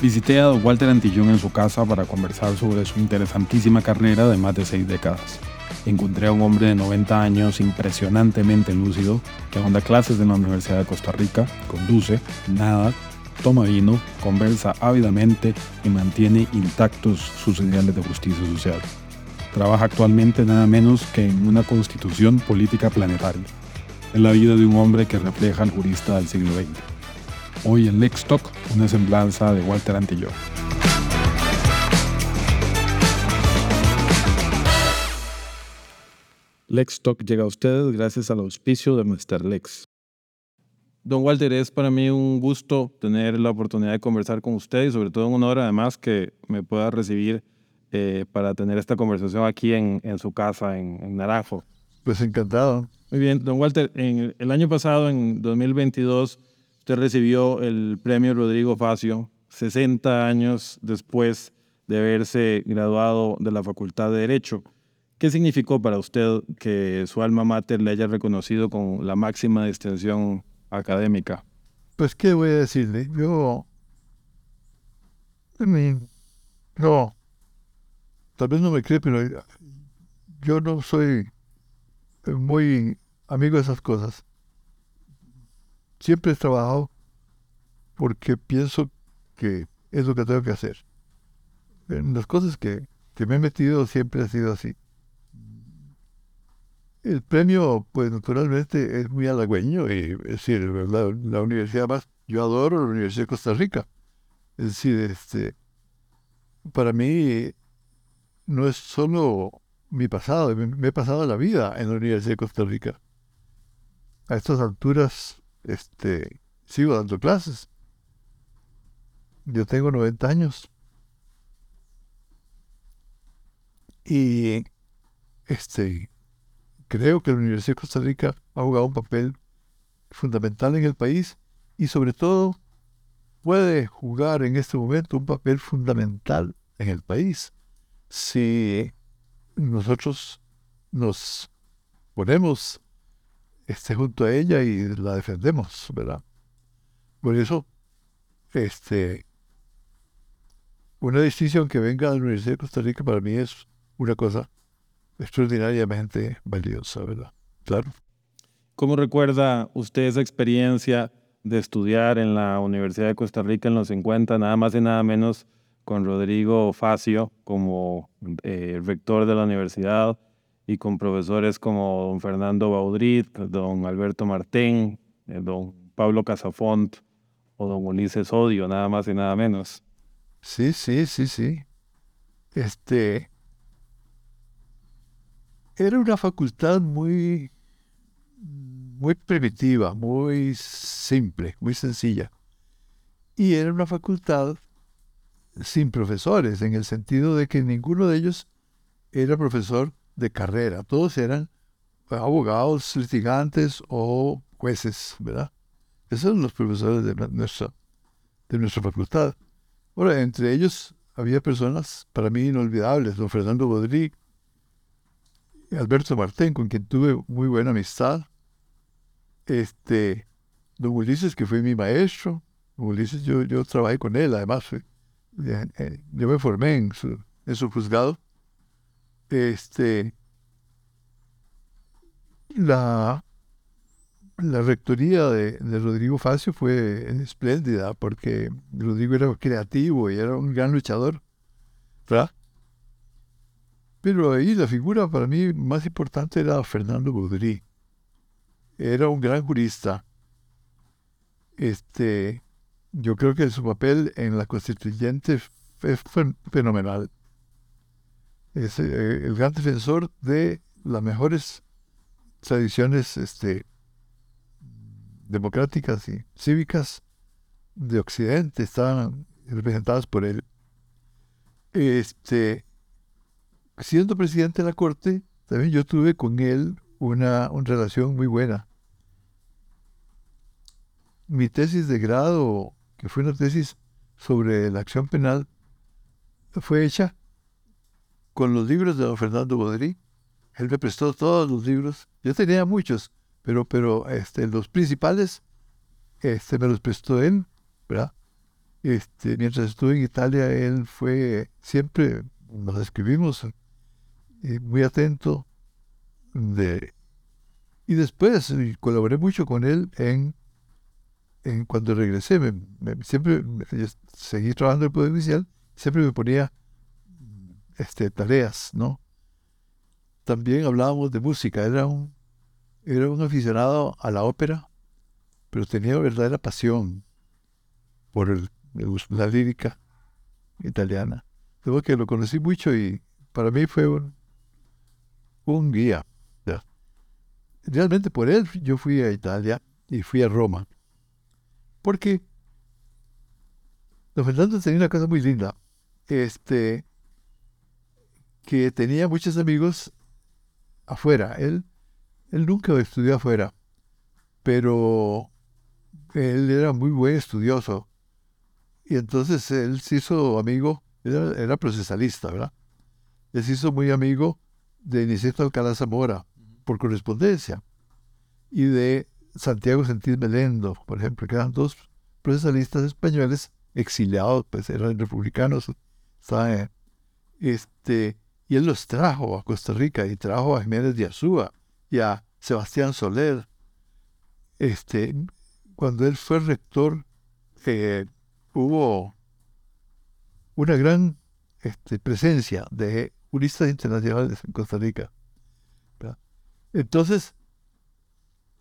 Visité a Walter Antillón en su casa para conversar sobre su interesantísima carrera de más de seis décadas. Encontré a un hombre de 90 años impresionantemente lúcido que da clases en la Universidad de Costa Rica, conduce, nada, toma vino, conversa ávidamente y mantiene intactos sus ideales de justicia social. Trabaja actualmente nada menos que en una constitución política planetaria. Es la vida de un hombre que refleja al jurista del siglo XX. Hoy en Lex Talk, una semblanza de Walter Antillón. Lex Talk llega a ustedes gracias al auspicio de Mr. Lex. Don Walter, es para mí un gusto tener la oportunidad de conversar con usted y sobre todo un honor además que me pueda recibir eh, para tener esta conversación aquí en, su casa en, en, Naranjo. Pues encantado. Muy bien, don Walter, en el año pasado, en 2022, Usted recibió el premio Rodrigo Facio 60 años después de haberse graduado de la Facultad de Derecho. ¿Qué significó para usted que su alma mater le haya reconocido con la máxima distinción académica? Pues, ¿qué voy a decirle? Yo. No. Tal vez no me cree, pero yo no soy muy amigo de esas cosas siempre he trabajado porque pienso que es lo que tengo que hacer. En las cosas que, me he metido siempre ha sido así. El premio, pues naturalmente es muy halagüeño y es decir, la, universidad más, yo adoro la Universidad de Costa Rica. Es decir, este, para mí no es solo mi pasado, me he pasado la vida en la Universidad de Costa Rica. A estas alturas este, sigo dando clases. Yo tengo 90 años. Y este, creo que la Universidad de Costa Rica ha jugado un papel fundamental en el país y sobre todo puede jugar en este momento un papel fundamental en el país si nosotros nos ponemos esté junto a ella y la defendemos, ¿verdad? Por eso, este, una distinción que venga de la Universidad de Costa Rica para mí es una cosa extraordinariamente valiosa, ¿verdad? Claro. ¿Cómo recuerda usted esa experiencia de estudiar en la Universidad de Costa Rica en los 50, nada más y nada menos con Rodrigo Facio como eh, rector de la universidad? Y con profesores como don Fernando Baudrit, don Alberto Martín, eh, don Pablo Casafont o don Ulises Odio, nada más y nada menos. Sí, sí, sí, sí. Este era una facultad muy muy primitiva, muy simple, muy sencilla. Y era una facultad sin profesores, en el sentido de que ninguno de ellos era profesor de carrera. Todos eran abogados, litigantes o jueces, ¿verdad? Esos son los profesores de nuestra, de nuestra facultad. Ahora, entre ellos había personas para mí inolvidables, don Fernando Bodrí, Alberto Martín, con quien tuve muy buena amistad, este, don Ulises, que fue mi maestro, Ulises, yo, yo trabajé con él, además, eh, eh, yo me formé en su, en su juzgado, este, la, la rectoría de, Rodrigo Facio fue espléndida porque Rodrigo era creativo y era un gran luchador, ¿verdad? Pero ahí la figura para mí más importante era Fernando Baudry. Era un gran jurista. Este, yo creo que su papel en la constituyente fue fenomenal es eh, el gran defensor de las mejores tradiciones este, democráticas y cívicas de Occidente, estaban representadas por él. Este, siendo presidente de la Corte, también yo tuve con él una, una relación muy buena. Mi tesis de grado, que fue una tesis sobre la acción penal, fue hecha con los libros de don Fernando Bodrí. Él me prestó todos los libros. Yo tenía muchos, pero, pero este, los principales este, me los prestó él, ¿verdad? Este, mientras estuve en Italia, él fue siempre, nos escribimos, eh, muy atento. De, y después colaboré mucho con él en, en cuando regresé. Me, siempre seguí trabajando en el Poder Judicial, siempre me ponía este, tareas, ¿no? También hablábamos de música. Era un, era un aficionado a la ópera, pero tenía verdadera pasión por la lírica italiana. Tengo que lo conocí mucho y para mí fue un, un guía. Realmente por él yo fui a Italia y fui a Roma. Porque don Fernando tenía una cosa muy linda. Este, que tenía muchos amigos afuera. Él, él nunca estudió afuera, pero él era muy buen estudioso. Y entonces él se hizo amigo, era, era procesalista, ¿verdad? Él se hizo muy amigo de Niceto Alcalá Zamora por correspondencia y de Santiago Sentís Melendo, por ejemplo, que eran dos procesalistas españoles exiliados, pues eran republicanos, este, y él los trajo a Costa Rica y trajo a Jiménez de Azúa y a Sebastián Soler. Este, cuando él fue rector, eh, hubo una gran este, presencia de juristas internacionales en Costa Rica. Entonces,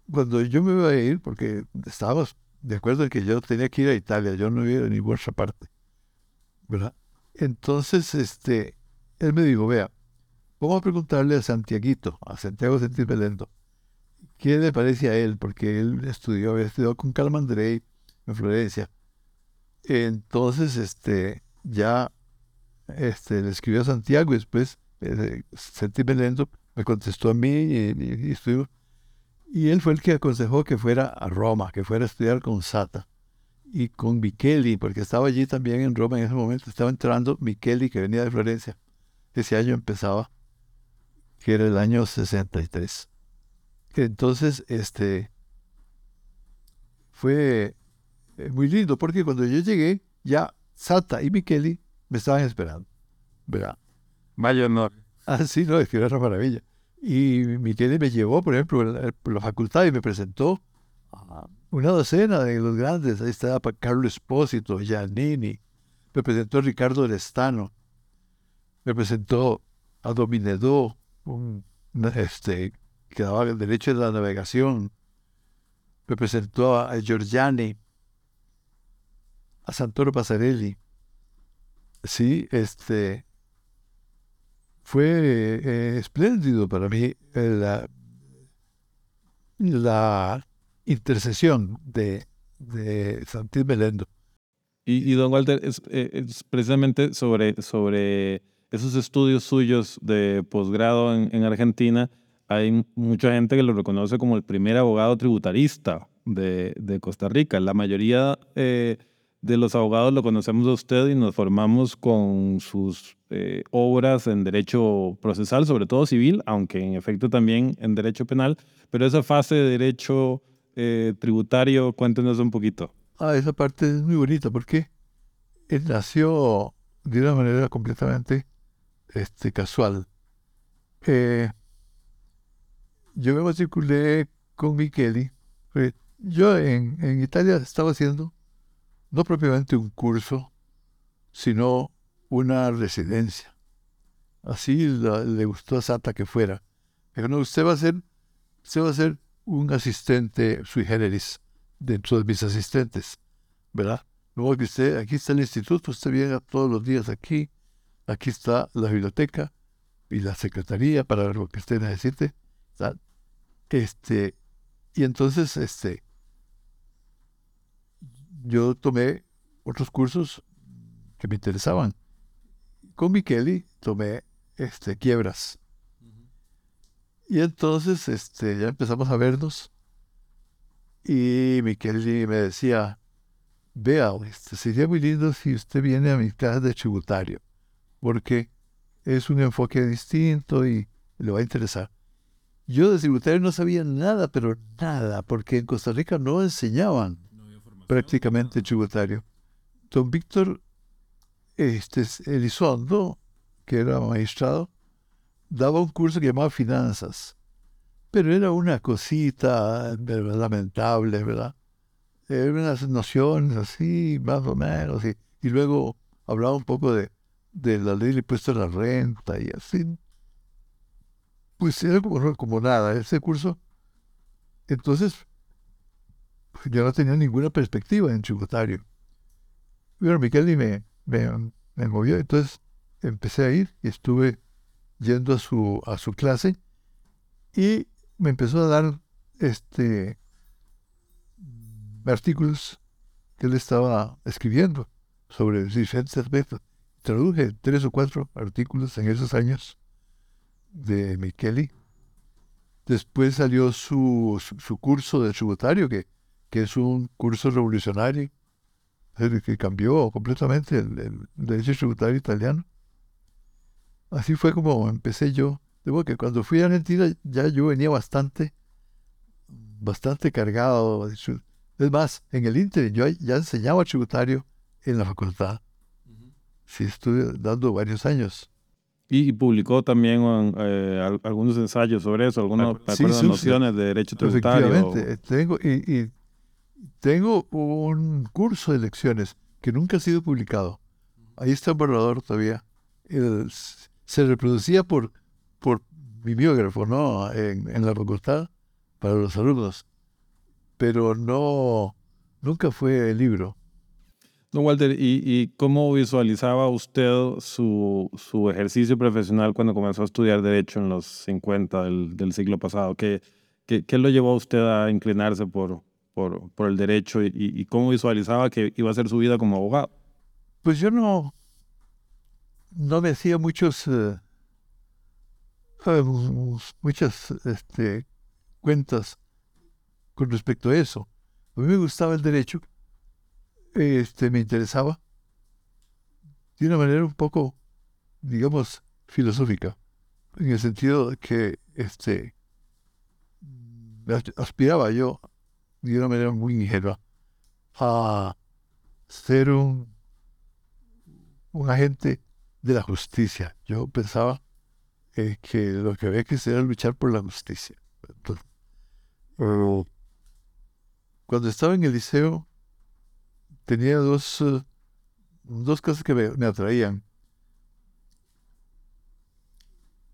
cuando yo me iba a ir, porque estábamos de acuerdo en que yo tenía que ir a Italia, yo no iba a ninguna otra parte, ¿verdad? Entonces, este, él me dijo, vea, vamos a preguntarle a Santiaguito, a Santiago Sentir Belendo, ¿qué le parece a él? Porque él estudió, había estudiado con Calmandrei en Florencia. Entonces, este, ya este, le escribió a Santiago y después eh, Sentir Belendo me contestó a mí y, estuvo, y él fue el que aconsejó que fuera a Roma, que fuera a estudiar con Sata y con Micheli, porque estaba allí también en Roma en ese momento, estaba entrando Micheli, que venía de Florencia. Ese año empezaba, que era el año 63. Entonces, este, fue eh, muy lindo, porque cuando yo llegué, ya Sata y Micheli me estaban esperando, ¿verdad? Vaya honor. Ah, sí, no, es que era una maravilla. Y Micheli me llevó, por ejemplo, por la facultad y me presentó a una docena de los grandes. Ahí estaba Carlos Espósito, Giannini, me presentó Ricardo Lestano, me presentó a Dominedó, un, este, que daba el derecho de la navegación, me presentó a, Giorgiani, a Santoro Pasarelli. Sí, este, fue eh, espléndido para mí eh, la, intercesión de, de Melendo. Y, don Walter, es, eh, precisamente sobre, sobre esos estudios suyos de posgrado en, Argentina, hay mucha gente que lo reconoce como el primer abogado tributarista de, Costa Rica. La mayoría eh, de los abogados lo conocemos de usted y nos formamos con sus eh, obras en derecho procesal, sobre todo civil, aunque en efecto también en derecho penal. Pero esa fase de derecho eh, tributario, cuéntenos un poquito. Ah, esa parte es muy bonita porque él nació de una manera completamente este, casual. Eh, yo me matriculé con Micheli. Yo en, en, Italia estaba haciendo no propiamente un curso, sino una residencia. Así le gustó a Santa que fuera. Pero no, usted va a ser, usted va a ser un asistente sui generis dentro de mis asistentes, ¿verdad? Luego que usted, aquí está el instituto, usted viene todos los días aquí, Aquí está la biblioteca y la secretaría para lo que usted necesite. Este, y entonces, este, yo tomé otros cursos que me interesaban. Con Micheli tomé este, quiebras. Y entonces este, ya empezamos a vernos. Y Micheli me decía, vea, este, sería muy lindo si usted viene a mi clase de tributario porque es un enfoque distinto y le va a interesar. Yo de tributario no sabía nada, pero nada, porque en Costa Rica no enseñaban prácticamente tributario. don Víctor este, Elizondo, que era magistrado, daba un curso que llamaba Finanzas, pero era una cosita lamentable, ¿verdad? Eran unas nociones así, más o menos, y, y luego hablaba un poco de, de la ley de impuesto a la renta y así. Pues era como, como nada, ese curso. Entonces, yo no tenía ninguna perspectiva en tributario. Pero Miquel me, me, me movió, entonces empecé a ir y estuve yendo a su, a su clase y me empezó a dar este artículos que él estaba escribiendo sobre diferentes aspectos. Traduje tres o cuatro artículos en esos años de Micheli. Después salió su, su, curso de tributario, que, que es un curso revolucionario, que cambió completamente el, derecho tributario italiano. Así fue como empecé yo. Digo que cuando fui a Argentina ya yo venía bastante, bastante cargado. Es más, en el Inter yo ya enseñaba tributario en la facultad. Sí, estuve dando varios años. Y, publicó también eh, algunos ensayos sobre eso, algunas nociones de derecho tributario. Efectivamente, tengo, y, tengo un curso de lecciones que nunca ha sido publicado. Ahí está el borrador todavía. se reproducía por, por bibliógrafo, ¿no? En, en la facultad para los alumnos. Pero no, nunca fue el libro. Don Walter, ¿y, cómo visualizaba usted su, su, ejercicio profesional cuando comenzó a estudiar Derecho en los 50 del, del siglo pasado? ¿Qué, ¿Qué, qué, lo llevó a usted a inclinarse por, por, por el derecho y, cómo visualizaba que iba a ser su vida como abogado? Pues yo no, no me hacía muchos, eh, muchas este, cuentas con respecto a eso. A mí me gustaba el derecho este, me interesaba de una manera un poco, digamos, filosófica, en el sentido de que este, aspiraba yo, de una manera muy ingenua, a ser un, agente de la justicia. Yo pensaba eh, que lo que había que hacer era luchar por la justicia. cuando estaba en el liceo, tenía dos, eh, dos cosas que me, atraían.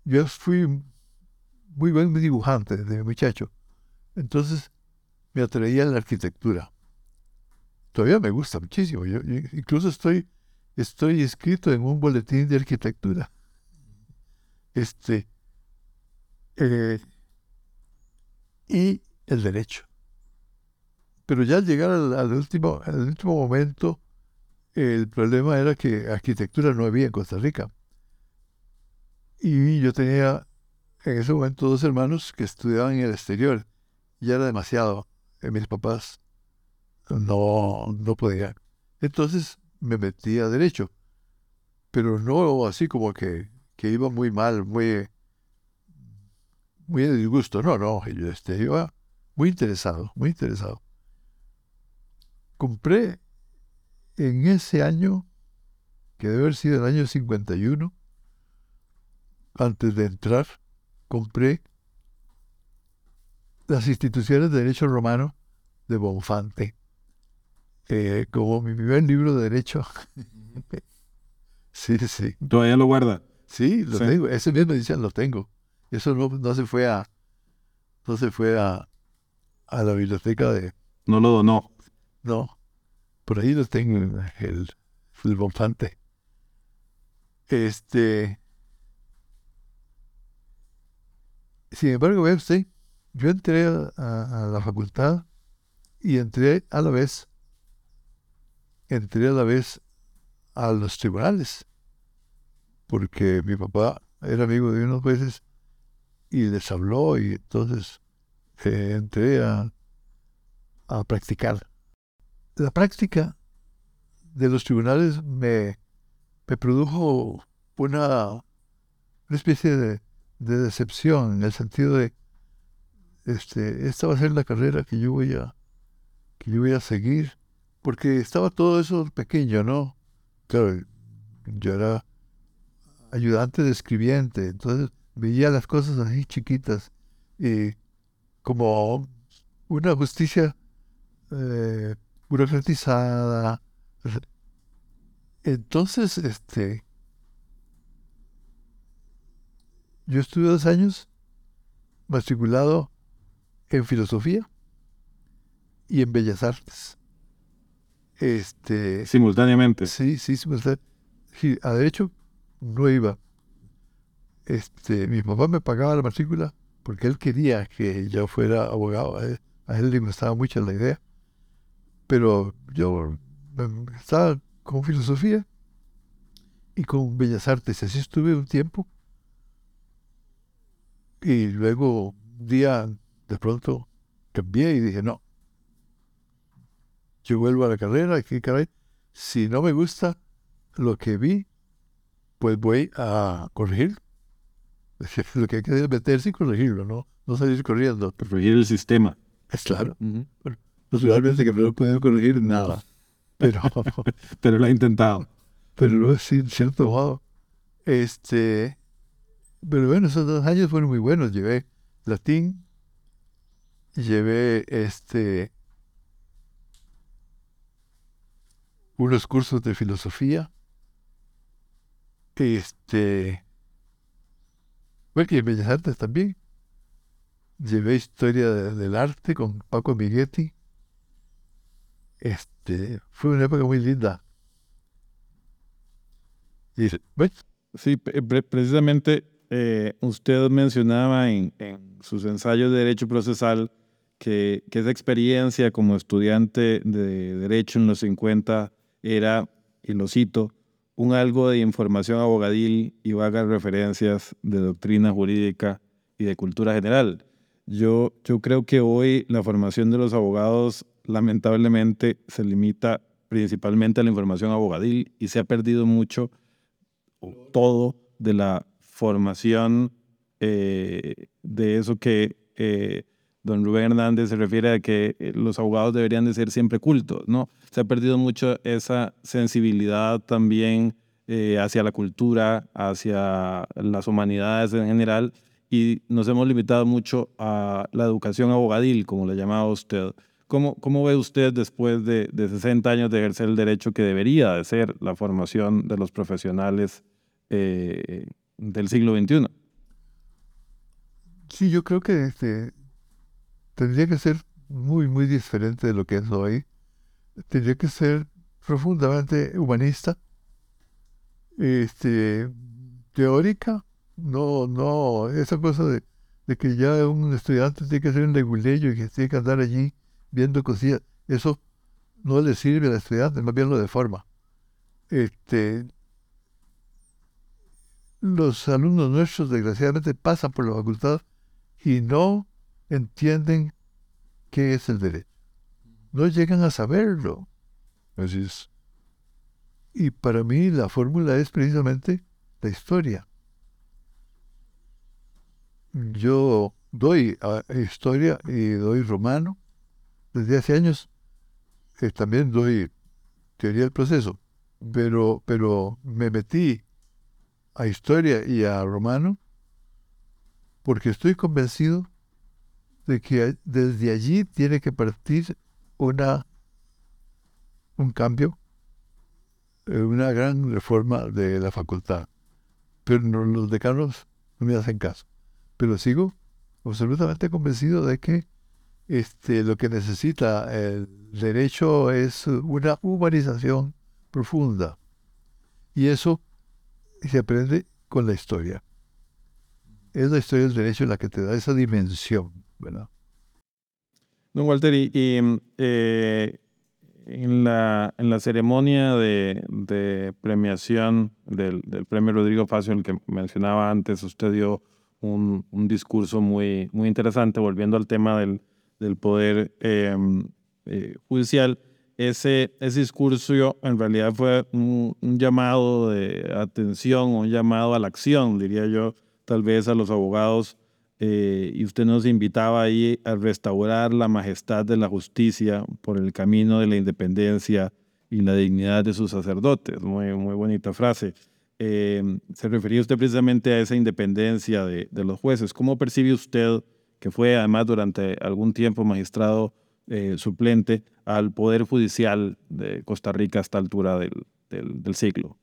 Yo fui muy buen dibujante de muchacho. Entonces me atraía la arquitectura. Todavía me gusta muchísimo. Yo, incluso estoy, estoy inscrito en un boletín de arquitectura. Este. Eh, y el derecho. Pero ya al llegar al, último, al último momento, el problema era que arquitectura no había en Costa Rica. Y yo tenía en ese momento dos hermanos que estudiaban en el exterior. Ya era demasiado. Eh, mis papás no, no podían. Entonces me metí a derecho. Pero no así como que, que iba muy mal, muy, muy de disgusto. No, no, yo este, iba muy interesado, muy interesado compré en ese año, que debe haber sido el año 51, antes de entrar, compré las instituciones de derecho romano de Bonfante, eh, como mi primer libro de derecho. sí, sí. ¿Todavía lo guarda? Sí, lo tengo. Ese mismo edición lo tengo. Eso no, no se fue a no se fue a, a la biblioteca de... No lo donó. No, por ahí lo tengo, el, el Bonfante. Este. Sin embargo, ve usted, yo entré a, la facultad y entré a la vez, entré a la vez a los tribunales, porque mi papá era amigo de unos jueces y les habló y entonces eh, entré a, a practicar la práctica de los tribunales me, me produjo una, una especie de, decepción en el sentido de este, esta va a ser la carrera que yo voy a que yo voy a seguir porque estaba todo eso pequeño, ¿no? Claro, yo era ayudante de escribiente, entonces veía las cosas así chiquitas y como una justicia eh, burocratizada. Entonces, este, yo estuve dos años matriculado en filosofía y en bellas artes. Este, simultáneamente. Sí, sí, simultáneamente. A derecho no iba. Este, mi papá me pagaba la matrícula porque él quería que yo fuera abogado. A él, le gustaba mucho la idea. Pero yo estaba con filosofía y con bellas artes. Así estuve un tiempo. Y luego, un día, de pronto, cambié y dije, no. Yo vuelvo a la carrera, y caray, si no me gusta lo que vi, pues voy a corregir. Lo que hay que hacer es meterse y corregirlo, ¿no? No salir corriendo. Corregir el sistema. Es claro. Naturalmente que no puedo corregir nada. Pero, pero lo ha intentado. Pero sí, en cierto modo. Este, pero bueno, esos dos años fueron muy buenos. Llevé latín, llevé este unos cursos de filosofía este, bueno, y en Bellas Artes también. Llevé historia del arte con Paco Miguetti. Este, fue una época muy linda. Y, Sí, precisamente eh, usted mencionaba en, sus ensayos de Derecho Procesal que, que, esa experiencia como estudiante de Derecho en los 50 era, y lo cito, un algo de información abogadil y vagas referencias de doctrina jurídica y de cultura general. Yo, yo creo que hoy la formación de los abogados lamentablemente se limita principalmente a la información abogadil y se ha perdido mucho todo de la formación eh, de eso que eh, don Rubén Hernández se refiere a que eh, los abogados deberían de ser siempre cultos, ¿no? Se ha perdido mucho esa sensibilidad también hacia la cultura, hacia las humanidades en general, y nos hemos limitado mucho a la educación abogadil, como le llamaba usted. ¿Cómo, cómo ve usted después de, de 60 años de ejercer el derecho que debería de ser la formación de los profesionales eh, del siglo XXI? Sí, yo creo que este, tendría que ser muy, muy diferente de lo que es hoy. Tendría que ser profundamente humanista, este, teórica, no, no, esa cosa de, que ya un estudiante tiene que ser un leguleyo y que tiene que andar allí viendo cosillas, eso no le sirve al estudiante, más bien lo deforma. Este, los alumnos nuestros desgraciadamente pasan por la facultad y no entienden qué es el derecho. No llegan a saberlo. Así es. Y para mí la fórmula es precisamente la historia. Yo doy ah, historia y doy romano. Desde hace años eh, también doy teoría del proceso, pero, pero me metí a historia y a romano porque estoy convencido de que desde allí tiene que partir una, un cambio, eh, una gran reforma de la facultad. Pero los decanos no me hacen caso. Pero sigo absolutamente convencido de que este, lo que necesita el derecho es una humanización profunda. Y eso se aprende con la historia. Es la historia del derecho la que te da esa dimensión. Don Walter, y, eh, en, la, en la ceremonia de, premiación del, premio Rodrigo Facio, el que mencionaba antes, usted dio un, discurso muy, muy interesante, volviendo al tema del, del poder em, eh, judicial. Ese, ese discurso en realidad fue un, llamado de atención, un llamado a la acción, diría yo, tal vez a los abogados eh, y usted nos invitaba ahí a restaurar la majestad de la justicia por el camino de la independencia y la dignidad de sus sacerdotes. Muy, muy bonita frase. Eh, se refería usted precisamente a esa independencia de, de, los jueces. ¿Cómo percibe usted, que fue además durante algún tiempo magistrado eh, suplente, al Poder Judicial de Costa Rica a esta altura del, del, del siglo?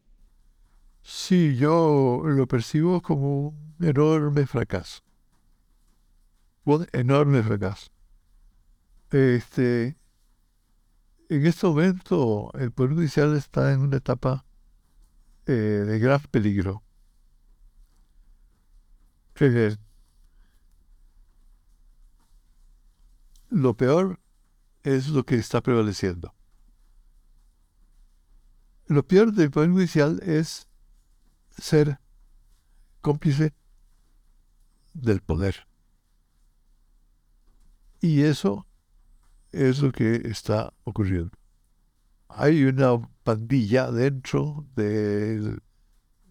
Sí, yo lo percibo como un enorme fracaso un enorme fracaso. Este, en este momento el Poder Judicial está en una etapa eh, de gran peligro. Lo peor es lo que está prevaleciendo. Lo peor del Poder Judicial es ser cómplice del poder. Y eso es lo que está ocurriendo. Hay una pandilla dentro de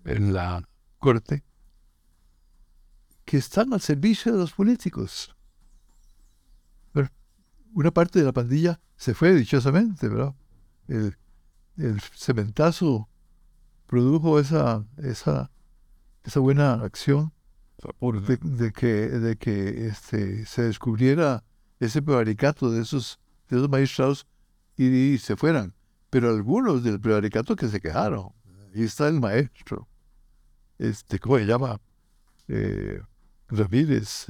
la corte que están al servicio de los políticos. Una parte de la pandilla se fue dichosamente, ¿verdad? El, cementazo produjo esa, esa, esa buena acción de, que, de que este, se descubriera ese prevaricato de esos, de esos magistrados y, se fueran. Pero algunos del prevaricato que se quejaron. Ahí está el maestro. Este, ¿Cómo se llama? Eh, Ramírez.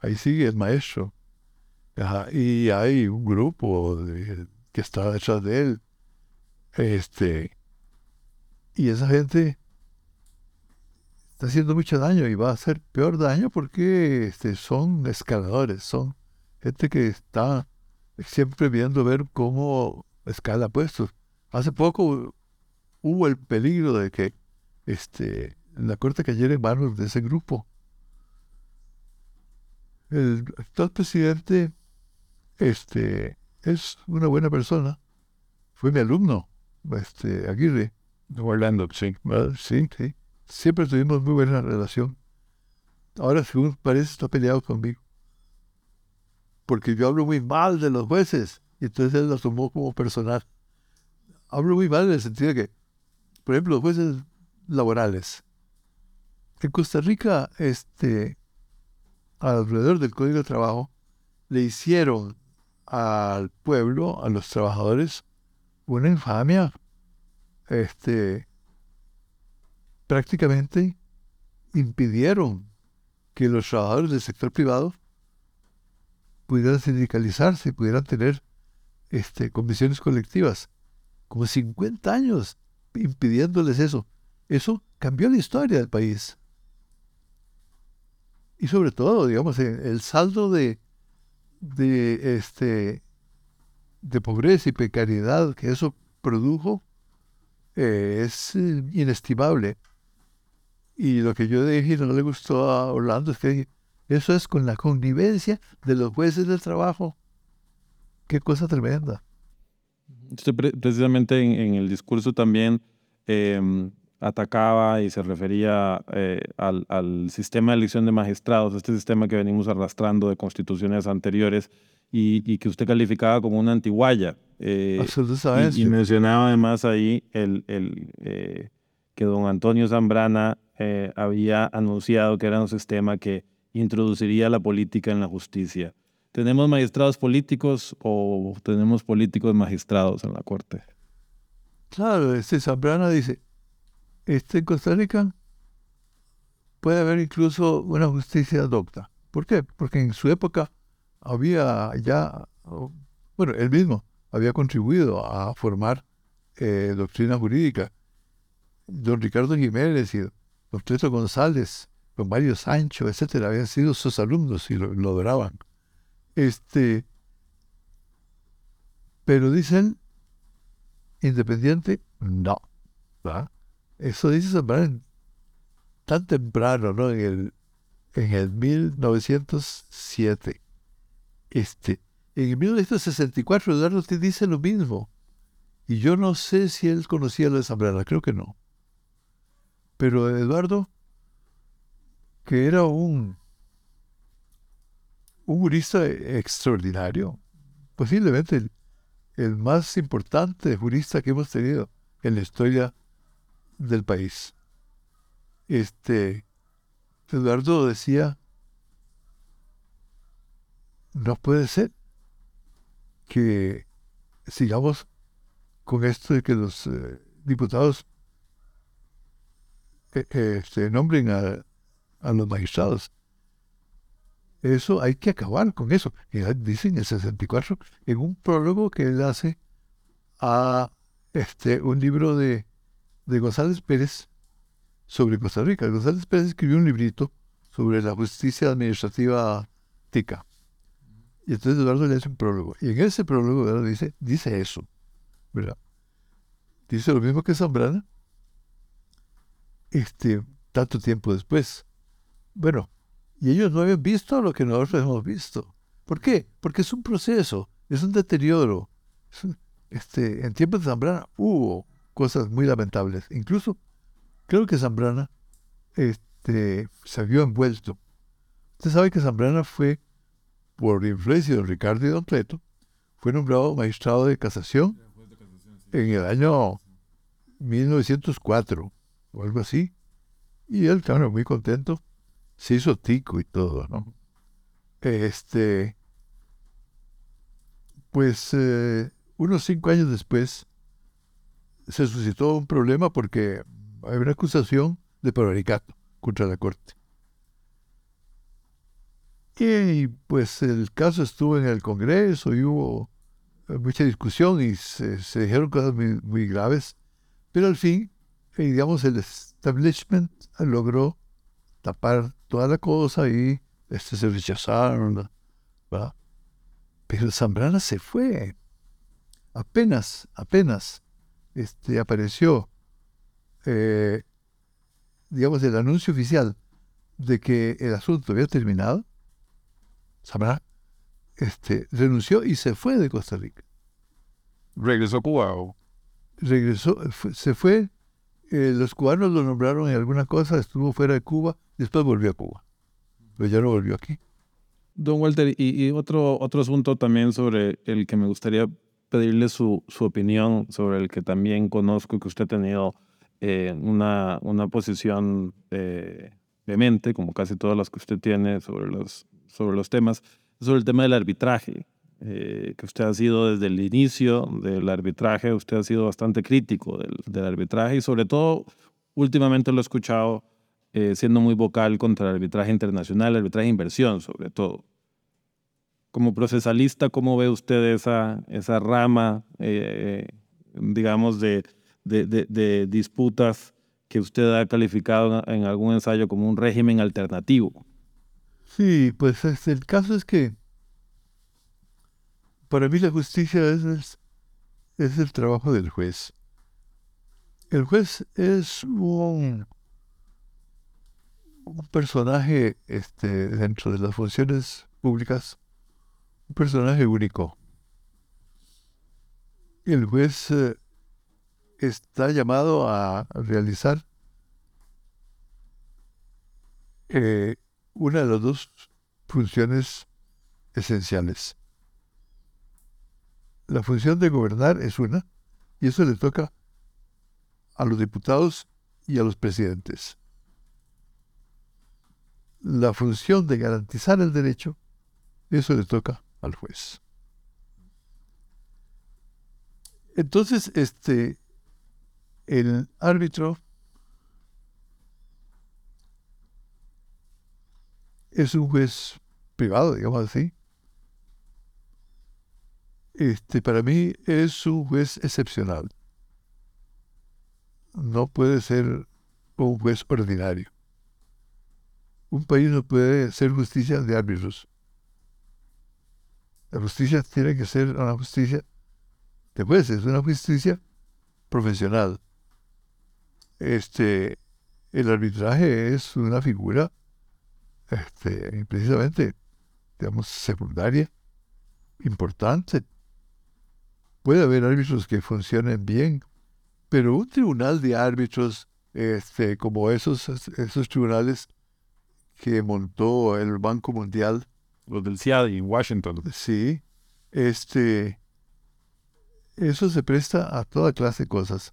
ahí sigue el maestro. Y hay un grupo que está detrás de él. Este, y esa gente está haciendo mucho daño y va a hacer peor daño porque este, son escaladores, son gente que está siempre viendo ver cómo escala puestos. Hace poco hubo el peligro de que este, la corte cayera en manos de ese grupo. El actual presidente este, es una buena persona. Fue mi alumno, este, Aguirre. Orlando, sí. Sí, sí. Siempre tuvimos muy buena relación. Ahora, según parece, está peleado conmigo porque yo hablo muy mal de los jueces. Y entonces él lo tomó como personal. Hablo muy mal en el sentido de que, por ejemplo, los jueces laborales. En Costa Rica, este, alrededor del Código de Trabajo, le hicieron al pueblo, a los trabajadores, una infamia. Este, prácticamente impidieron que los trabajadores del sector privado pudieran sindicalizarse, pudieran tener este, condiciones colectivas. Como 50 años impidiéndoles eso. Eso cambió la historia del país. Y sobre todo, digamos, el saldo de, de, este, de pobreza y precariedad que eso produjo eh, es eh, inestimable. Y lo que yo dije y no le gustó a Orlando es que eso es con la connivencia de los jueces del trabajo. Qué cosa tremenda. Usted precisamente en, el discurso también em, atacaba y se refería eh, al, sistema de elección de magistrados, este sistema que venimos arrastrando de constituciones anteriores y, que usted calificaba como una antiguaya. Eh, y, y, mencionaba además ahí el, el eh, que don Antonio Zambrana había anunciado que era un sistema que introduciría la política en la justicia. ¿Tenemos magistrados políticos o tenemos políticos magistrados en la Corte? Claro, este Zambrana dice, este en Costa Rica puede haber incluso una justicia docta. ¿Por qué? Porque en su época había ya, bueno, él mismo había contribuido a formar eh, doctrina jurídica. Don Ricardo Jiménez y don Treto González con Mario Sancho, etcétera, habían sido sus alumnos y lo, adoraban. Este, pero dicen, independiente, no. Eso dice Zambrano tan temprano, ¿no? En el, en el 1907. Este, en el 1964 Eduardo te dice lo mismo. Y yo no sé si él conocía lo de Zambrana, creo que no. Pero Eduardo que era un un jurista extraordinario, posiblemente el, el más importante jurista que hemos tenido en la historia del país. Este, Eduardo decía, no puede ser que sigamos con esto de que los eh, diputados eh, eh, nombren a, a, los magistrados. Eso hay que acabar con eso. dice en el 64, en un prólogo que él hace a este, un libro de, de González Pérez sobre Costa Rica. González Pérez escribió un librito sobre la justicia administrativa tica. Y entonces Eduardo le hace un prólogo. Y en ese prólogo dice, dice eso. ¿verdad? Dice lo mismo que Zambrana. Este, tanto tiempo después. Bueno, y ellos no habían visto lo que nosotros hemos visto. ¿Por qué? Porque es un proceso, es un deterioro. este, en tiempos de Zambrana hubo cosas muy lamentables. Incluso creo que Zambrana este, se vio envuelto. Usted sabe que Zambrana fue por influencia de Ricardo y Don Cleto, fue nombrado magistrado de casación en el año 1904 o algo así. Y él, claro, muy contento, se hizo tico y todo, ¿no? Este, pues eh, unos cinco años después se suscitó un problema porque hay una acusación de prevaricato contra la corte. Y pues el caso estuvo en el Congreso y hubo eh, mucha discusión y se, dijeron cosas muy, graves, pero al fin, eh, digamos, el establishment logró tapar toda la cosa y este, se rechazaron, ¿verdad? Pero Zambrana se fue. Apenas, apenas este, apareció, eh, digamos, el anuncio oficial de que el asunto había terminado, Zambrana este, renunció y se fue de Costa Rica. ¿Regresó a Cuba o? Regresó, se fue, eh, los cubanos lo nombraron en alguna cosa, estuvo fuera de Cuba, después volvió a Cuba, pero ya no volvió aquí. Don Walter, y, otro, otro asunto también sobre el que me gustaría pedirle su, su opinión, sobre el que también conozco que usted ha tenido eh, una, una posición eh, como casi todas las que usted tiene sobre los sobre los temas, sobre el tema del arbitraje, eh, que usted ha sido desde el inicio del arbitraje, usted ha sido bastante crítico del, del arbitraje y sobre todo últimamente lo he escuchado eh, siendo muy vocal contra el arbitraje internacional, el arbitraje de inversión sobre todo. Como procesalista, ¿cómo ve usted esa, esa rama, eh, digamos, de, de, disputas que usted ha calificado en algún ensayo como un régimen alternativo? Sí, pues este, el caso es que para mí la justicia es, es, el trabajo del juez. El juez es un, un personaje este, dentro de las funciones públicas, personaje único. El juez eh, está llamado a realizar eh, una de las dos funciones esenciales. La función de gobernar es una, y eso le toca a los diputados y a los presidentes. La función de garantizar el derecho, eso le toca al juez. Entonces, este, el árbitro es un juez privado, digamos así. Este, para mí es un juez excepcional. No puede ser un juez ordinario. Un país no puede ser justicia de árbitros. La justicia tiene que ser una justicia de jueces, una justicia profesional. Este, el arbitraje es una figura este, precisamente, digamos, secundaria, importante. Puede haber árbitros que funcionen bien, pero un tribunal de árbitros, este, como esos, esos tribunales que montó el Banco Mundial los del CIAD y Washington. Sí, este, eso se presta a toda clase de cosas.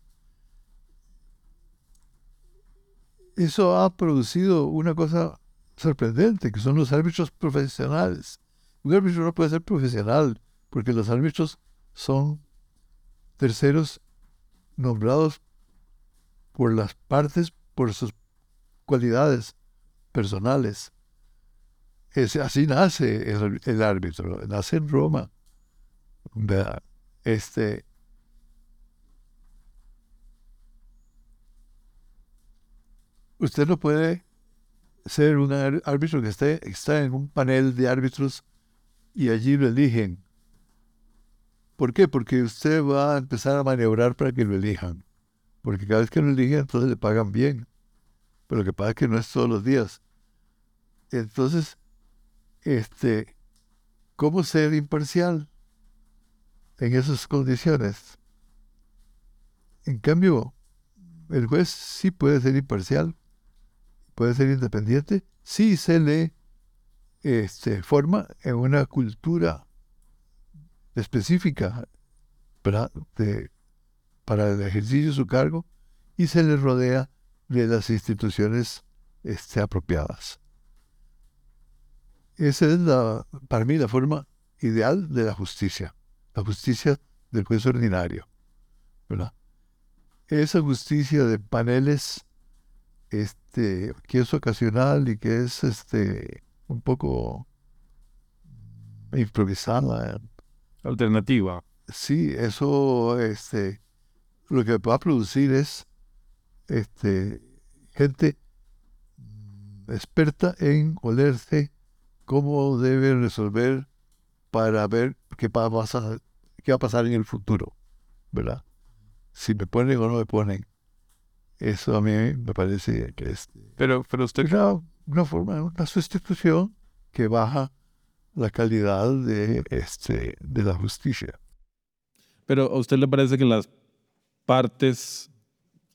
Eso ha producido una cosa sorprendente, que son los árbitros profesionales. Un árbitro no puede ser profesional, porque los árbitros son terceros nombrados por las partes, por sus cualidades personales. Es, así nace el, árbitro, nace en Roma. Este, usted no puede ser un árbitro que esté, está en un panel de árbitros y allí lo eligen. ¿Por qué? Porque usted va a empezar a maniobrar para que lo elijan. Porque cada vez que lo eligen, entonces le pagan bien. Pero lo que pasa es que no es todos los días. Entonces, este, ¿cómo ser imparcial en esas condiciones? En cambio, el juez sí puede ser imparcial, puede ser independiente, si se le este, forma en una cultura específica para, para el ejercicio de su cargo y se le rodea de las instituciones este, apropiadas. Esa es la, para mí la forma ideal de la justicia, la justicia del juez ordinario. Esa justicia de paneles este, que es ocasional y que es este, un poco improvisada. Alternativa. Sí, eso este, lo que va a producir es este, gente experta en olerse cómo debe resolver para ver qué va, a pasar, qué va a pasar en el futuro, ¿verdad? Si me ponen o no me ponen. Eso a mí me parece que es... Pero, pero usted... Una, una forma, una sustitución que baja la calidad de, este, de la justicia. Pero a usted le parece que las partes,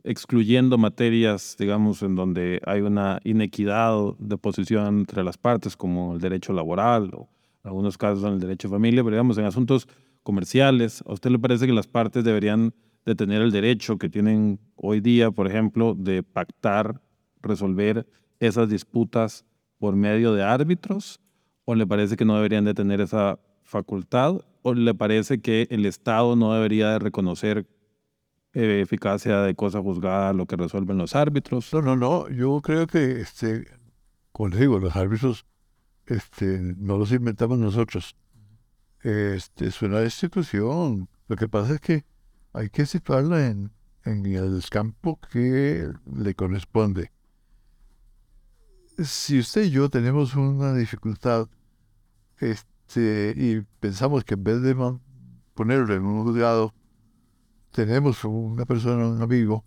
excluyendo materias, digamos, en donde hay una inequidad de posición entre las partes, como el derecho laboral o en algunos casos en el derecho de familia, pero digamos, en asuntos comerciales, ¿a usted le parece que las partes deberían de tener el derecho que tienen hoy día, por ejemplo, de pactar, resolver esas disputas por medio de árbitros? ¿O le parece que no deberían de tener esa facultad? ¿O le parece que el Estado no debería de reconocer eh, eficacia de cosa juzgada lo que resuelven los árbitros? No, no, no. Yo creo que, este, como les digo, los árbitros este, no los inventamos nosotros. Este, es una institución. Lo que pasa es que hay que situarla en, el campo que le corresponde. Si usted y yo tenemos una dificultad este, y pensamos que en vez de ponerlo en un juzgado, tenemos una persona, un amigo,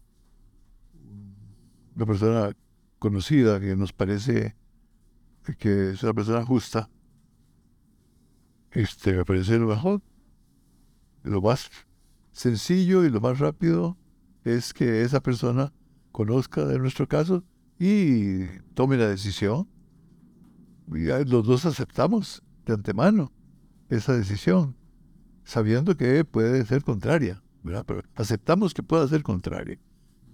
una persona conocida que nos parece que es una persona justa, este, me parece lo mejor, lo más sencillo y lo más rápido es que esa persona conozca de nuestro caso y tome la decisión. Y los dos aceptamos de antemano esa decisión, sabiendo que puede ser contraria, Pero aceptamos que pueda ser contraria.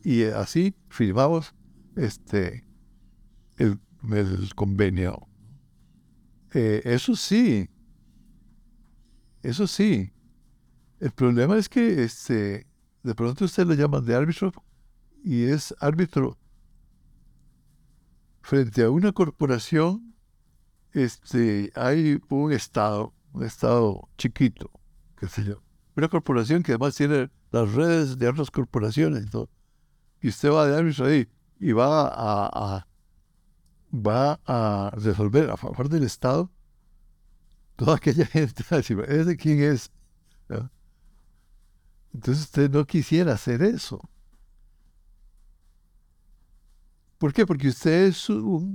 Y así firmamos este, el, convenio. Eh, eso sí, eso sí, el problema es que este, de pronto usted lo llaman de árbitro y es árbitro frente a una corporación. Este, hay un estado, un estado chiquito, qué sé yo, una corporación que además tiene las redes de otras corporaciones todo. Y usted va de árbitro ahí y va a, va a resolver a favor del Estado toda aquella gente. ¿Es de quién es? Entonces usted no quisiera hacer eso. ¿Por qué? Porque usted es un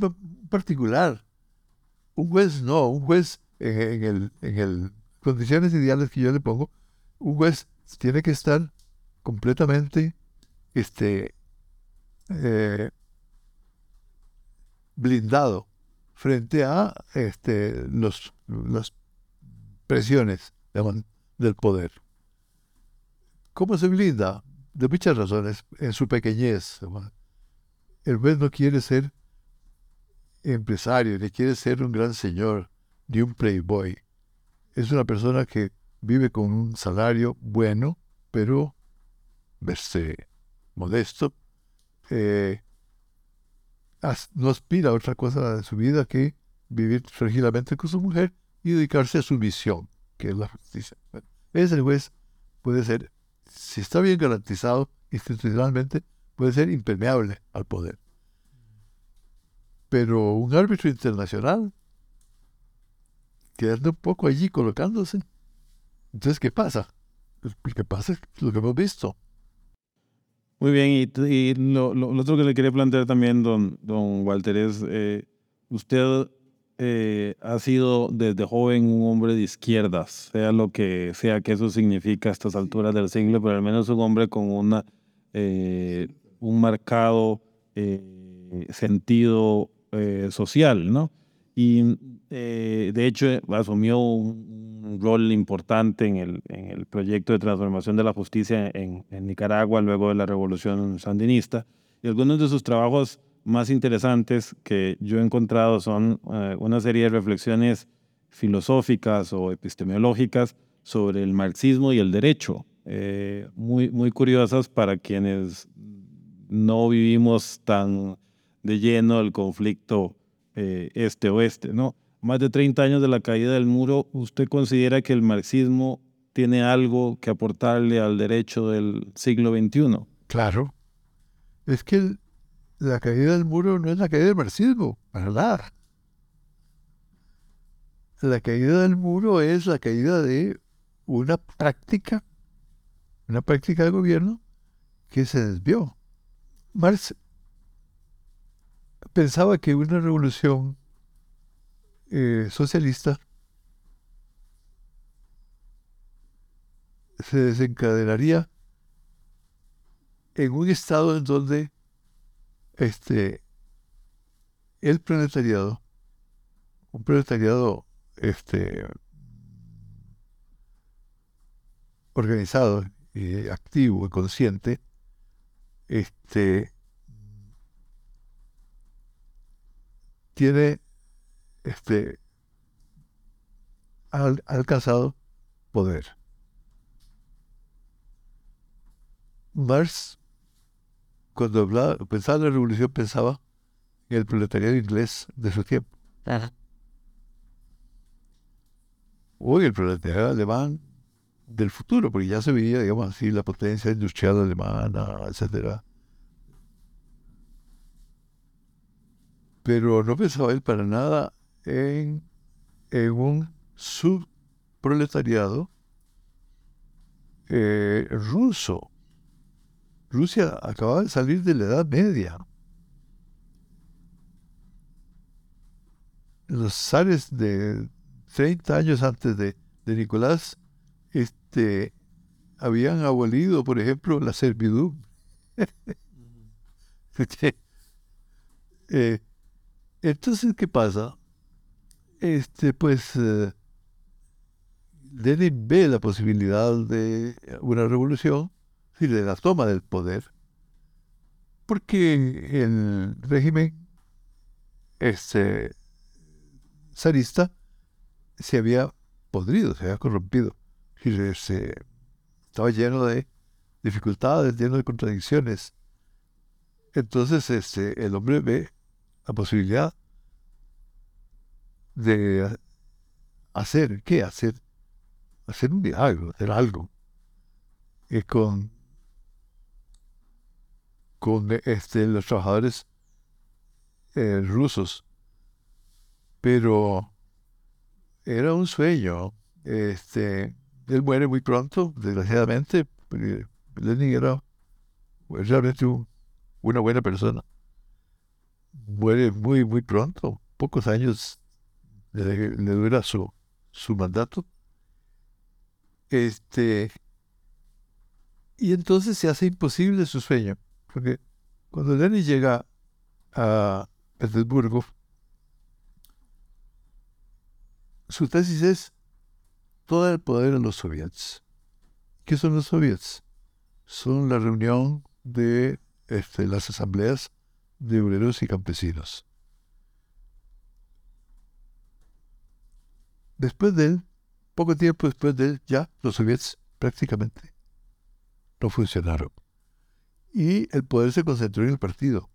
particular. Un juez no, un juez en, el, en el condiciones ideales que yo le pongo, juez tiene que estar completamente este, eh, blindado frente a este, los, las presiones del poder. ¿Cómo se blinda? De muchas razones, en su pequeñez. El juez no quiere ser empresario, ni quiere ser un gran señor, ni un playboy. Es una persona que vive con un salario bueno, pero verse modesto. Eh, no aspira a otra cosa de su vida que vivir tranquilamente con su mujer y dedicarse a su misión, que es la justicia. ese juez puede ser, si está bien garantizado institucionalmente, puede ser impermeable al poder. Pero un árbitro internacional, quedando un poco allí colocándose, entonces, ¿qué pasa? Pues, ¿Qué pasa? Lo que hemos visto. Muy bien, y, lo, otro que le quería plantear también, don, don Walter, es, eh, usted eh, ha sido desde joven un hombre de izquierdas, sea lo que sea que eso significa a estas alturas del siglo, pero al menos un hombre con una, eh, un marcado sentido social, ¿no? Y de hecho asumió un, rol importante en el, en el proyecto de transformación de la justicia en, en, Nicaragua luego de la revolución sandinista. Y algunos de sus trabajos más interesantes que yo he encontrado son eh, una serie de reflexiones filosóficas o epistemológicas sobre el marxismo y el derecho, eh, muy, muy curiosas para quienes no vivimos tan de lleno el conflicto eh, este-oeste, ¿no? más de 30 años de la caída del muro, ¿usted considera que el marxismo tiene algo que aportarle al derecho del siglo XXI? Claro. Es que la caída del muro no es la caída del marxismo, para nada. La caída del muro es la caída de una práctica, una práctica de gobierno que se desvió. Marx pensaba que una revolución eh, socialista. Se desencadenaría en un estado en donde este, el proletariado, un proletariado este, organizado, y activo y consciente, este, tiene este, ha, alcanzado poder. Marx, cuando hablaba, pensaba en la revolución, pensaba en el proletariado inglés de su tiempo. Hoy el proletariado alemán del futuro, porque ya se veía, digamos así, la potencia industrial alemana, etcétera. Pero no pensaba él para nada en, un subproletariado eh, ruso. Rusia acababa de salir de la Edad Media. Los zares de 30 años antes de, Nicolás este, habían abolido, por ejemplo, la servidumbre. Eh, entonces, ¿qué pasa? este, pues eh, Lenin ve la posibilidad de una revolución, y de la toma del poder, porque el régimen este, zarista se había podrido, se había corrompido, y se, estaba lleno de dificultades, lleno de contradicciones. Entonces este, el hombre ve la posibilidad de hacer, ¿qué hacer? Hacer un milagro, hacer algo. Y con, con este, los trabajadores eh, rusos. Pero era un sueño. Este, él muere muy pronto, desgraciadamente. Lenin era realmente una buena persona. Muere muy, muy pronto, pocos años le, dura su, su mandato. Este, y entonces se hace imposible su sueño, porque cuando Lenin llega a Petersburgo, su tesis es todo el poder en los soviets. ¿Qué son los soviets? Son la reunión de este, las asambleas de obreros y campesinos. Después de él, poco tiempo después de él, ya los soviets prácticamente no funcionaron. Y el poder se concentró en el partido.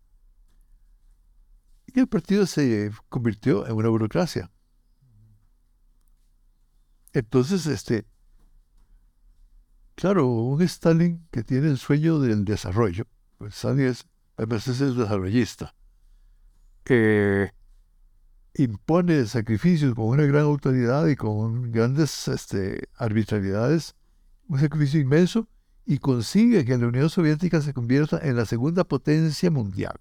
Y el partido se convirtió en una burocracia. Entonces, este, claro, un Stalin que tiene el sueño del desarrollo, pues Stalin es, además es desarrollista, que impone sacrificios con una gran autoridad y con grandes este, arbitrariedades, un sacrificio inmenso, y consigue que la Unión Soviética se convierta en la segunda potencia mundial.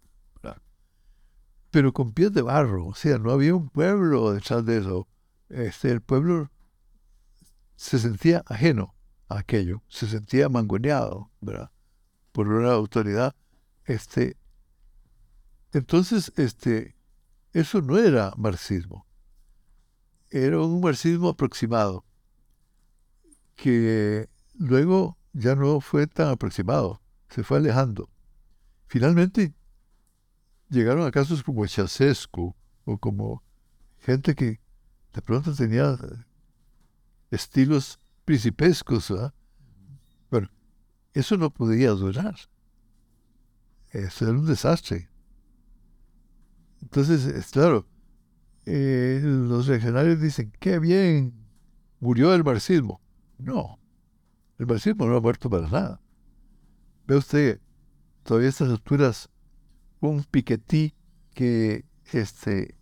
Pero con pies de barro, o sea, no había un pueblo detrás de eso. Este, el pueblo se sentía ajeno a aquello, se sentía mangoneado, ¿verdad? Por una autoridad. Este, entonces, este, eso no era marxismo. Era un marxismo aproximado, que luego ya no fue tan aproximado, se fue alejando. Finalmente llegaron a casos como Chasescu o como gente que de pronto tenía estilos principescos. Bueno, eso no podía durar. Era un desastre. Entonces, es claro, eh, los regionales dicen, qué bien, murió el marxismo. No, el marxismo no ha muerto para nada. Ve usted, todavía estas alturas, un piquetí que este,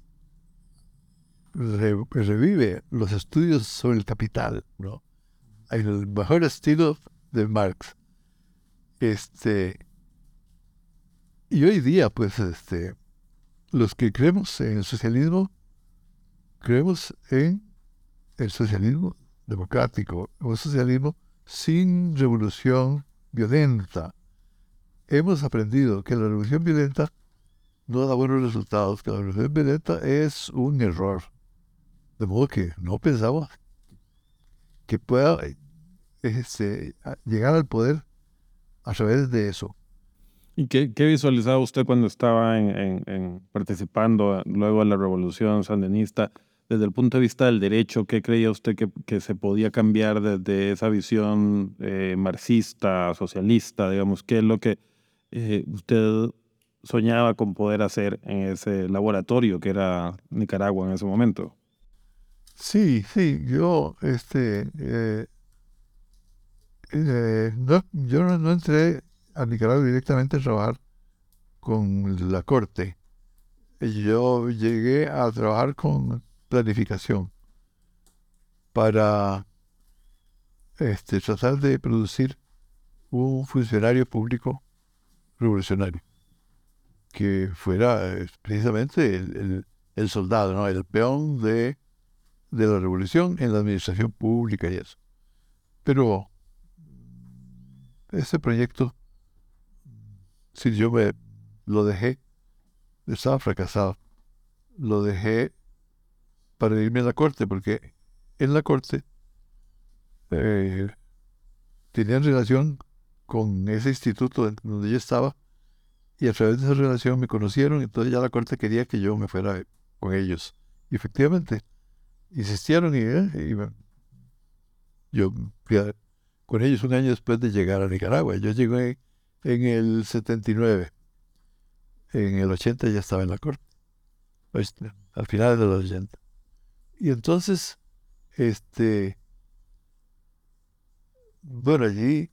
revive los estudios sobre el capital, ¿no? El mejor estilo de Marx. Este, y hoy día, pues, este, los que creemos en el socialismo, creemos en el socialismo democrático, un socialismo sin revolución violenta. Hemos aprendido que la revolución violenta no da buenos resultados, que la revolución violenta es un error. De modo que no pensaba que pueda este, llegar al poder a través de eso. ¿Y qué, visualizaba usted cuando estaba en, participando luego de la revolución sandinista? Desde el punto de vista del derecho, ¿qué creía usted que, se podía cambiar desde esa visión eh, marxista, socialista? Digamos, ¿qué es lo que eh, usted soñaba con poder hacer en ese laboratorio que era Nicaragua en ese momento? Sí, sí, yo, este, eh, eh, yo no, entré a Nicaragua directamente a trabajar con la corte. Yo llegué a trabajar con planificación para este, tratar de producir un funcionario público revolucionario que fuera eh, precisamente el, el soldado, ¿no? el peón de de la revolución en la administración pública y eso. Pero ese proyecto, si yo me lo dejé, estaba fracasado. Lo dejé para irme a la corte, porque en la corte eh, tenían relación con ese instituto donde yo estaba y a través de esa relación me conocieron, entonces ya la corte quería que yo me fuera con ellos. Y efectivamente, insistieron y, eh, yo fui con ellos un año después de llegar a Nicaragua. Yo llegué en el 79. En el 80 ya estaba en la corte. Pues, al final de los 80. Y entonces, este, bueno, allí,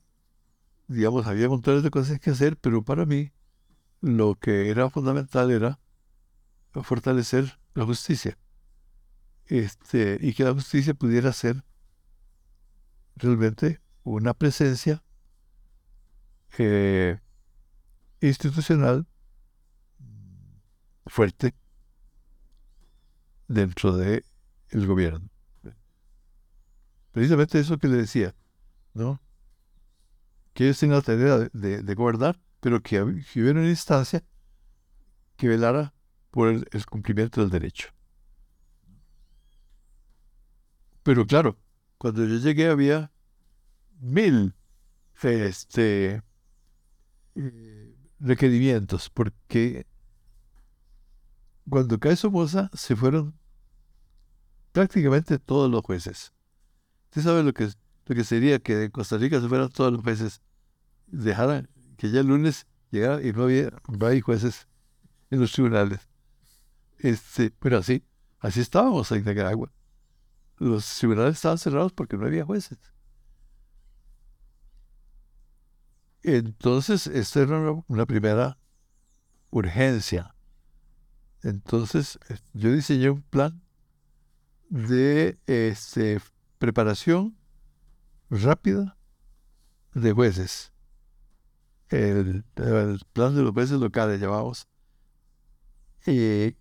digamos, había montones de cosas que hacer, pero para mí lo que era fundamental era fortalecer la justicia este, y que la justicia pudiera ser realmente una presencia institucional fuerte dentro del el gobierno. Precisamente eso que le decía, ¿no? Que ellos tengan la tarea de, de, guardar, pero que, hubiera una instancia que velara por el cumplimiento del derecho. Pero claro, cuando yo llegué había mil este, requerimientos, porque cuando cae Somoza se fueron prácticamente todos los jueces. ¿Usted sabe lo que, lo que sería que en Costa Rica se fueran todos los jueces? Dejaran que ya el lunes llegara y no había, no hay jueces en los tribunales. Este, pero así, así estábamos en Nicaragua. Los tribunales estaban cerrados porque no había jueces. Entonces, esta era una primera urgencia. Entonces, yo diseñé un plan de este, preparación rápida de jueces. El, plan de los jueces locales, llamamos. Y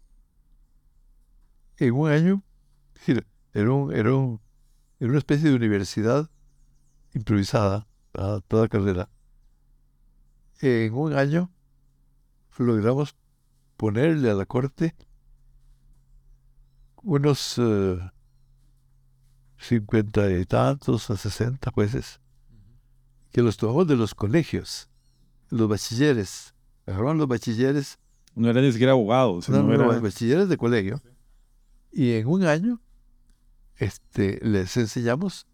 en un año, era, un, era, era una especie de universidad improvisada, toda carrera. En un año logramos ponerle a la corte unos eh, cincuenta y tantos a sesenta jueces que los tomamos de los colegios, los bachilleres, agarraron los bachilleres. No eran ni siquiera abogados, no, no, bachilleres de colegio. Y en un año este, les enseñamos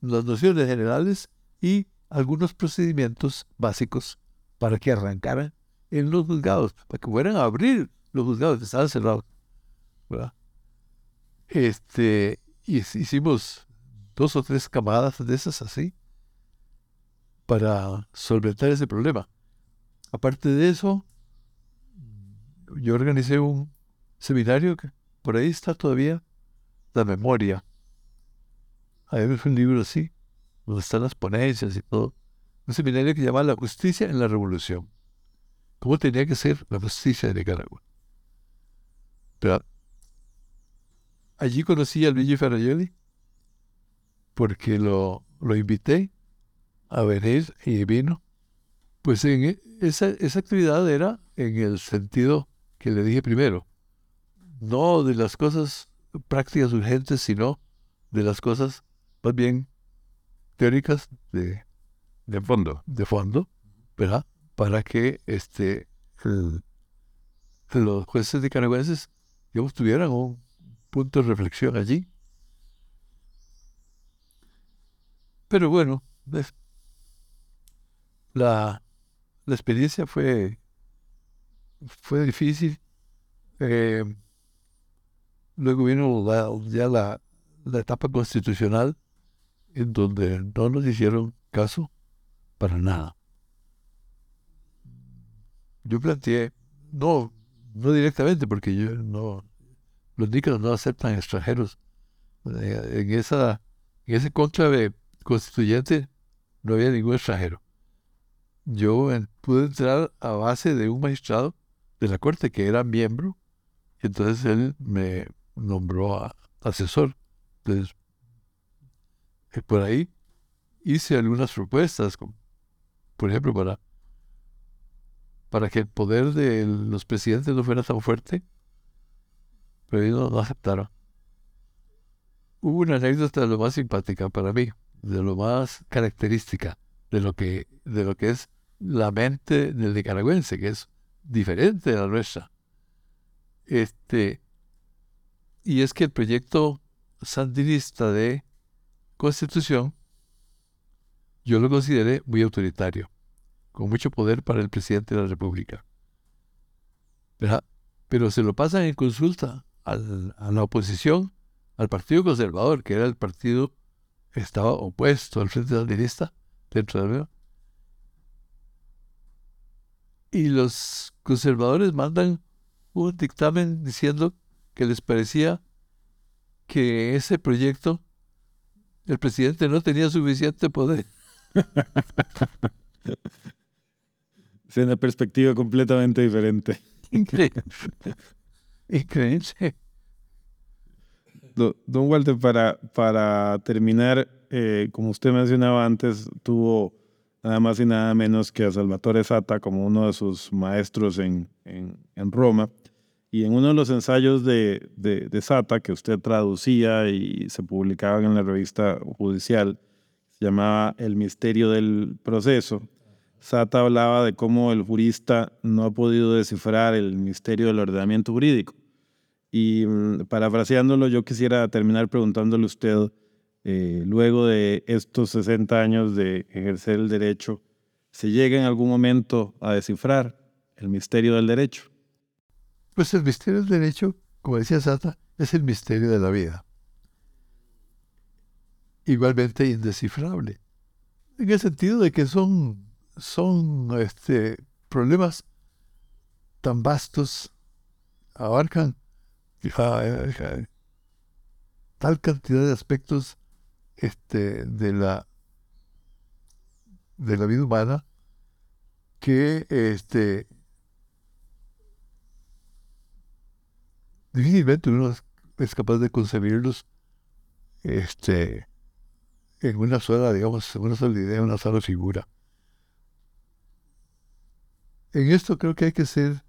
las nociones generales y algunos procedimientos básicos para que arrancaran en los juzgados, para que fueran a abrir los juzgados que estaban cerrados. Este, y hicimos dos o tres camadas de esas así para solventar ese problema. Aparte de eso, yo organicé un seminario que por ahí está todavía la memoria. Hay un libro así, donde están las ponencias y todo. Un seminario que se llama La justicia en la revolución. ¿Cómo tenía que ser la justicia de Nicaragua? Allí conocí a Luigi Ferraioli porque lo, lo invité a venir y vino. Pues en e, esa, esa actividad era en el sentido que le dije primero, no de las cosas prácticas urgentes, sino de las cosas más bien teóricas de, de fondo. De fondo, ¿verdad? Para que este, los jueces nicaragüenses, digamos, tuvieran un punto de reflexión allí. Pero bueno, la, la experiencia fue, fue difícil. Eh, Luego vino ya la, etapa constitucional en donde no nos hicieron caso para nada. Yo planteé, no, no directamente, porque yo no, los níqueles no aceptan extranjeros. En esa, en ese conclave constituyente no había ningún extranjero. Yo pude entrar a base de un magistrado de la corte que era miembro, y entonces él me, nombró asesor. Entonces, eh, por ahí hice algunas propuestas, por ejemplo, para, para que el poder de los presidentes no fuera tan fuerte, pero ellos no, aceptaron. Hubo una anécdota de lo más simpática para mí, de lo más característica de lo que, de lo que es la mente del nicaragüense, que es diferente de la nuestra. Este, y es que el proyecto sandinista de constitución yo lo consideré muy autoritario, con mucho poder para el presidente de la República. Pero se lo pasan en consulta a la oposición, al Partido Conservador, que era el partido que estaba opuesto al Frente Sandinista dentro del Y los conservadores mandan un dictamen diciendo que les parecía que ese proyecto el presidente no tenía suficiente poder. es una perspectiva completamente diferente. Increíble. Increíble. Don Walter, para, para terminar, eh, como usted mencionaba antes, tuvo nada más y nada menos que a Salvatore Sata como uno de sus maestros en, en, en Roma Y en uno de los ensayos de, de, Sata, que usted traducía y se publicaban en la revista judicial, llamaba El misterio del proceso. Sata hablaba de cómo el jurista no ha podido descifrar el misterio del ordenamiento jurídico. Y mm, parafraseándolo, yo quisiera terminar preguntándole a usted, eh, luego de estos 60 años de ejercer el derecho, ¿se llega en algún momento a descifrar el misterio del derecho? Pues el misterio del derecho, como decía Sata, es el misterio de la vida. Igualmente indescifrable. En el sentido de que son, son este, problemas tan vastos, abarcan tal cantidad de aspectos este, de, la, de la vida humana que este, difícilmente uno es capaz de concebirlos este, en una sola, digamos, una sola idea, una sola figura. En esto creo que hay que ser,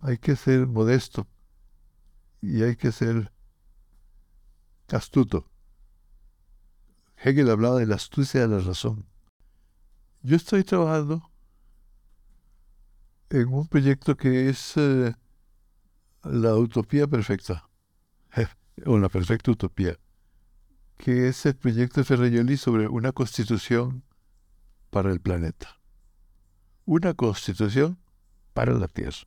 hay que ser modesto y hay que ser astuto. Hegel hablaba de la astucia de la razón. Yo estoy trabajando en un proyecto que es eh, la utopía perfecta, o la perfecta utopía, que es el proyecto de sobre una constitución para el planeta. Una constitución para la Tierra.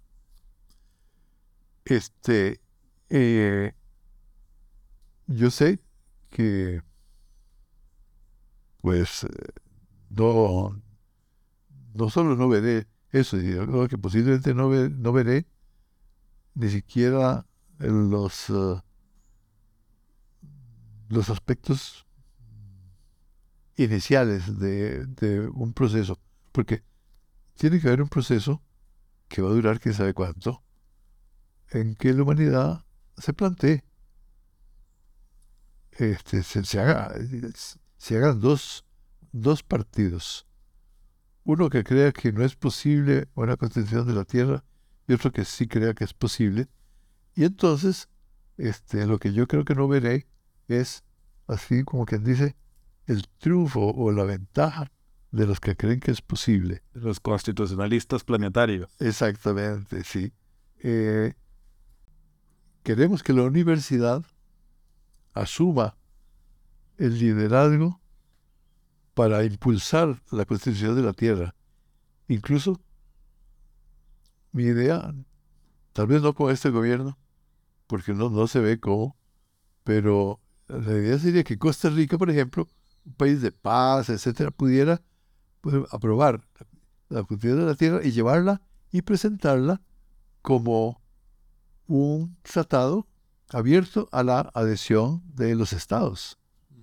Este, eh, yo sé que, pues, no, no solo no veré eso, sino que posiblemente no, no veré ni siquiera los, eh, los aspectos iniciales de, de, un proceso, porque tiene que haber un proceso que va a durar quién sabe cuánto, en que la humanidad se plantee, este, se, haga, se hagan dos, dos partidos, uno que crea que no es posible una constitución de la Tierra y otro que sí crea que es posible. Y entonces, este, lo que yo creo que no veré es, así como quien dice, el triunfo o la ventaja de los que creen que es posible. Los constitucionalistas planetarios. Exactamente, sí. Eh, queremos que la universidad asuma el liderazgo para impulsar la constitución de la Tierra, incluso mi idea, tal vez no con este gobierno, porque no, no se ve cómo, pero la idea sería que Costa Rica, por ejemplo, un país de paz, etcétera, pudiera pues, aprobar la Constitución de la Tierra y llevarla y presentarla como un tratado abierto a la adhesión de los estados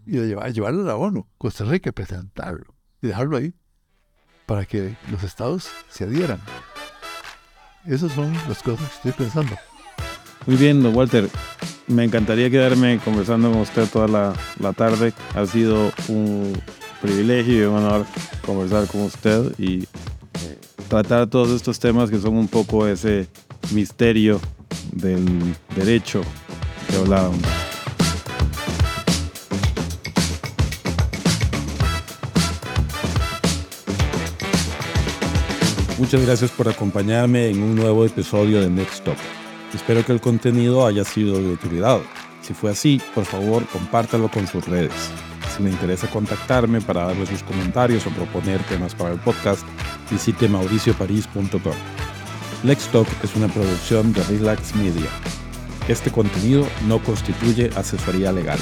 y llevar, llevarlo a la ONU, Costa Rica, presentarlo y dejarlo ahí para que los estados se adhieran. Esas son las cosas que estoy pensando. Muy bien, Walter. Me encantaría quedarme conversando con usted toda la, tarde. Ha sido un privilegio y un honor conversar con usted y eh, tratar todos estos temas que son un poco ese misterio del derecho que hablábamos. Muchas gracias por acompañarme en un nuevo episodio de Next Stop. Espero que el contenido haya sido de utilidad. Si fue así, por favor, compártalo con sus redes. Si me interesa contactarme para darle sus comentarios o proponer temas para el podcast, visite mauricioparis.com. Next Talk es una producción de Relax Media. Este contenido no constituye asesoría legal.